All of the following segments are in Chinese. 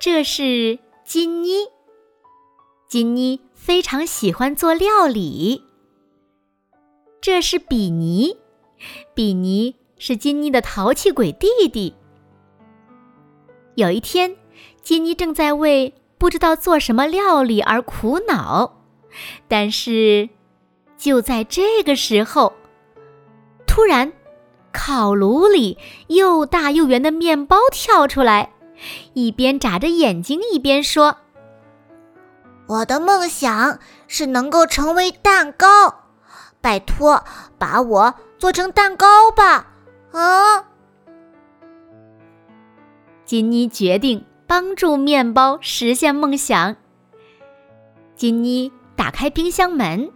这是金妮。金妮非常喜欢做料理。这是比尼，比尼是金妮的淘气鬼弟弟。有一天，金妮正在为不知道做什么料理而苦恼，但是就在这个时候，突然，烤炉里又大又圆的面包跳出来。一边眨着眼睛，一边说：“我的梦想是能够成为蛋糕，拜托，把我做成蛋糕吧！”啊！金妮决定帮助面包实现梦想。金妮打开冰箱门，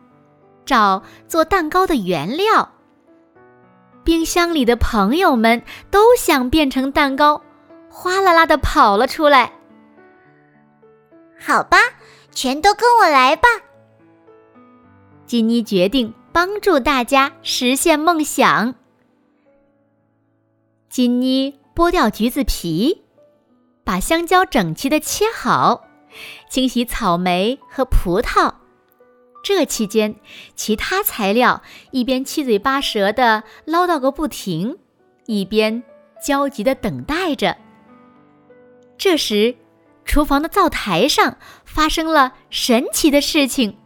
找做蛋糕的原料。冰箱里的朋友们都想变成蛋糕。哗啦啦的跑了出来。好吧，全都跟我来吧。金妮决定帮助大家实现梦想。金妮剥掉橘子皮，把香蕉整齐的切好，清洗草莓和葡萄。这期间，其他材料一边七嘴八舌的唠叨个不停，一边焦急的等待着。这时，厨房的灶台上发生了神奇的事情。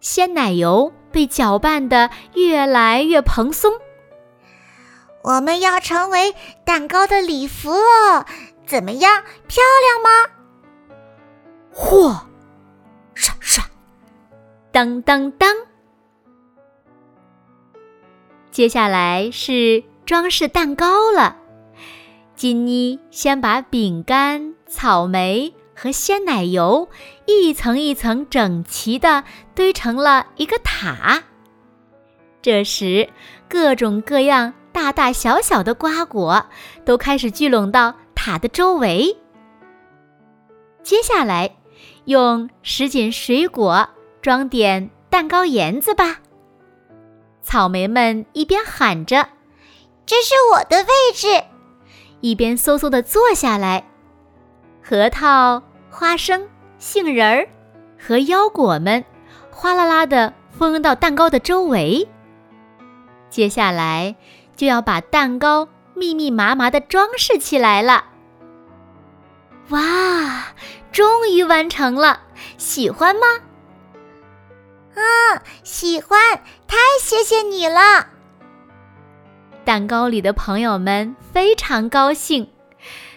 鲜奶油被搅拌的越来越蓬松。我们要成为蛋糕的礼服了，怎么样？漂亮吗？嚯！唰唰！当当当！接下来是装饰蛋糕了。金妮先把饼干、草莓和鲜奶油一层一层整齐地堆成了一个塔。这时，各种各样大大小小的瓜果都开始聚拢到塔的周围。接下来，用什锦水果装点蛋糕沿子吧。草莓们一边喊着：“这是我的位置。”一边嗖嗖地坐下来，核桃、花生、杏仁儿和腰果们哗啦啦地蜂到蛋糕的周围。接下来就要把蛋糕密密麻麻地装饰起来了。哇，终于完成了！喜欢吗？啊，喜欢！太谢谢你了。蛋糕里的朋友们非常高兴，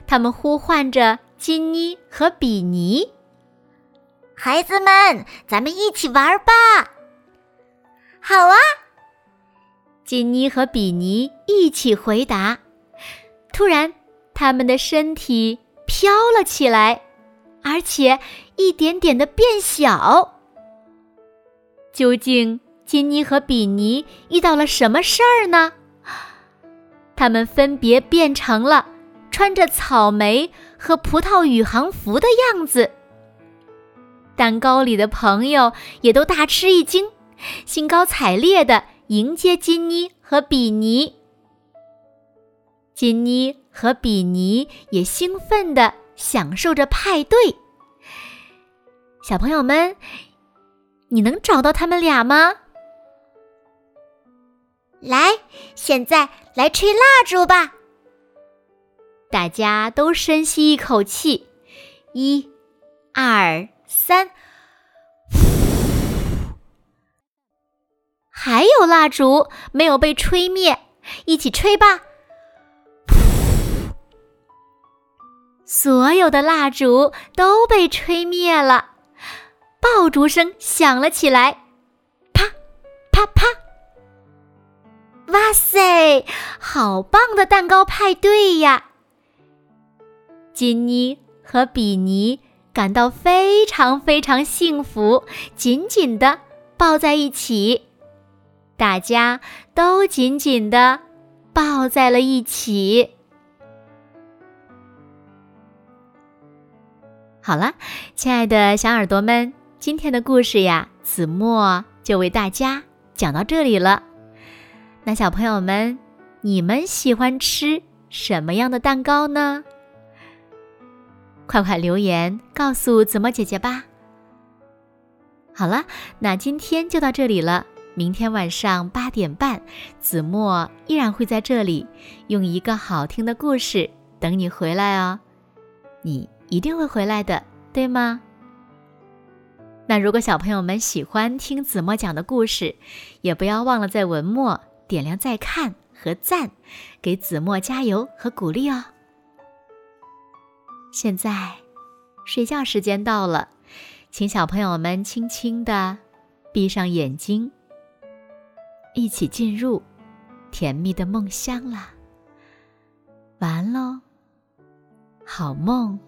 他们呼唤着金妮和比尼：“孩子们，咱们一起玩吧！”“好啊！”金妮和比尼一起回答。突然，他们的身体飘了起来，而且一点点的变小。究竟金妮和比尼遇到了什么事儿呢？他们分别变成了穿着草莓和葡萄宇航服的样子。蛋糕里的朋友也都大吃一惊，兴高采烈地迎接金妮和比尼。金妮和比尼也兴奋地享受着派对。小朋友们，你能找到他们俩吗？来，现在来吹蜡烛吧！大家都深吸一口气，一、二、三，还有蜡烛没有被吹灭，一起吹吧！所有的蜡烛都被吹灭了，爆竹声响了起来，塞，好棒的蛋糕派对呀！金妮和比尼感到非常非常幸福，紧紧的抱在一起。大家都紧紧的抱在了一起。好了，亲爱的小耳朵们，今天的故事呀，子墨就为大家讲到这里了。那小朋友们，你们喜欢吃什么样的蛋糕呢？快快留言告诉子墨姐姐吧。好了，那今天就到这里了。明天晚上八点半，子墨依然会在这里，用一个好听的故事等你回来哦。你一定会回来的，对吗？那如果小朋友们喜欢听子墨讲的故事，也不要忘了在文末。点亮再看和赞，给子墨加油和鼓励哦。现在睡觉时间到了，请小朋友们轻轻的闭上眼睛，一起进入甜蜜的梦乡啦。完喽，好梦。